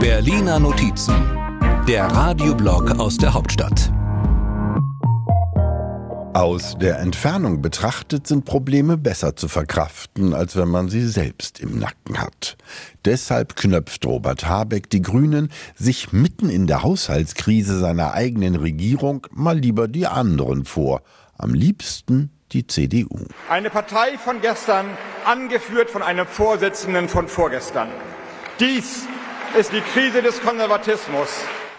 Berliner Notizen, der Radioblog aus der Hauptstadt. Aus der Entfernung betrachtet sind Probleme besser zu verkraften, als wenn man sie selbst im Nacken hat. Deshalb knöpft Robert Habeck die Grünen sich mitten in der Haushaltskrise seiner eigenen Regierung mal lieber die anderen vor. Am liebsten die CDU. Eine Partei von gestern, angeführt von einem Vorsitzenden von vorgestern. Dies ist die Krise des Konservatismus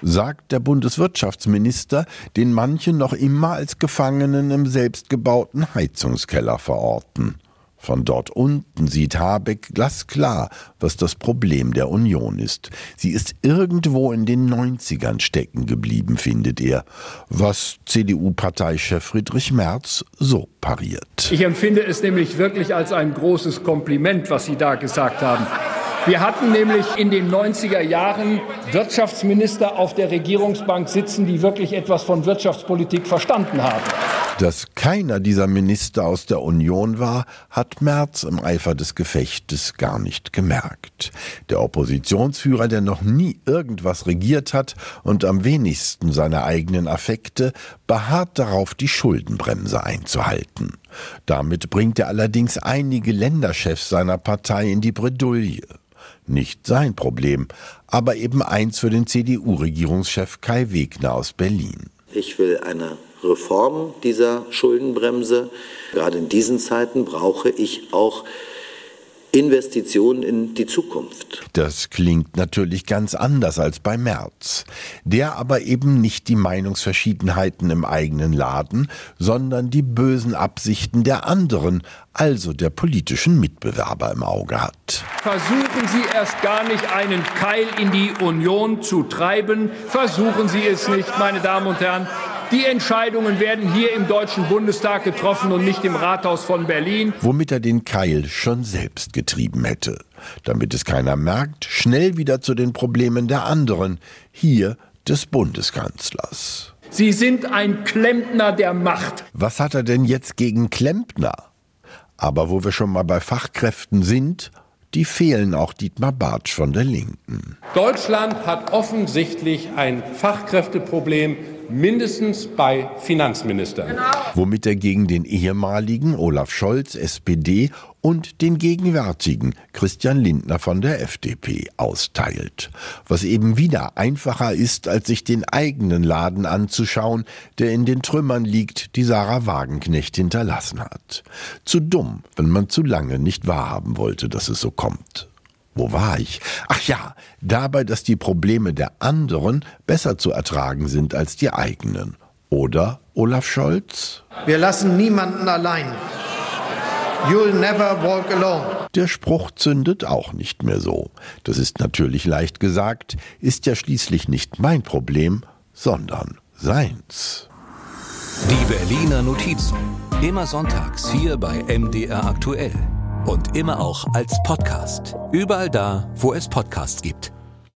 sagt der Bundeswirtschaftsminister, den manche noch immer als Gefangenen im selbstgebauten Heizungskeller verorten. Von dort unten sieht Habeck glasklar, was das Problem der Union ist. Sie ist irgendwo in den 90ern stecken geblieben, findet er, was CDU-Parteichef Friedrich Merz so pariert. Ich empfinde es nämlich wirklich als ein großes Kompliment, was Sie da gesagt haben. Wir hatten nämlich in den 90er Jahren Wirtschaftsminister auf der Regierungsbank sitzen, die wirklich etwas von Wirtschaftspolitik verstanden haben. Dass keiner dieser Minister aus der Union war, hat Merz im Eifer des Gefechtes gar nicht gemerkt. Der Oppositionsführer, der noch nie irgendwas regiert hat und am wenigsten seine eigenen Affekte, beharrt darauf, die Schuldenbremse einzuhalten. Damit bringt er allerdings einige Länderchefs seiner Partei in die Bredouille. Nicht sein Problem, aber eben eins für den CDU-Regierungschef Kai Wegner aus Berlin. Ich will eine Reform dieser Schuldenbremse. Gerade in diesen Zeiten brauche ich auch Investitionen in die Zukunft. Das klingt natürlich ganz anders als bei Merz, der aber eben nicht die Meinungsverschiedenheiten im eigenen Laden, sondern die bösen Absichten der anderen, also der politischen Mitbewerber im Auge hat. Versuchen Sie erst gar nicht einen Keil in die Union zu treiben, versuchen Sie es nicht, meine Damen und Herren. Die Entscheidungen werden hier im Deutschen Bundestag getroffen und nicht im Rathaus von Berlin. Womit er den Keil schon selbst getrieben hätte. Damit es keiner merkt, schnell wieder zu den Problemen der anderen, hier des Bundeskanzlers. Sie sind ein Klempner der Macht. Was hat er denn jetzt gegen Klempner? Aber wo wir schon mal bei Fachkräften sind, die fehlen auch Dietmar Bartsch von der Linken. Deutschland hat offensichtlich ein Fachkräfteproblem, mindestens bei Finanzministern. Genau. Womit er gegen den ehemaligen Olaf Scholz, SPD, und den gegenwärtigen Christian Lindner von der FDP austeilt. Was eben wieder einfacher ist, als sich den eigenen Laden anzuschauen, der in den Trümmern liegt, die Sarah Wagenknecht hinterlassen hat. Zu dumm, wenn man zu lange nicht wahrhaben wollte, dass es so kommt. Wo war ich? Ach ja, dabei, dass die Probleme der anderen besser zu ertragen sind als die eigenen. Oder, Olaf Scholz? Wir lassen niemanden allein. You'll never walk alone. Der Spruch zündet auch nicht mehr so. Das ist natürlich leicht gesagt, ist ja schließlich nicht mein Problem, sondern seins. Die Berliner Notizen. Immer sonntags hier bei MDR aktuell. Und immer auch als Podcast. Überall da, wo es Podcasts gibt.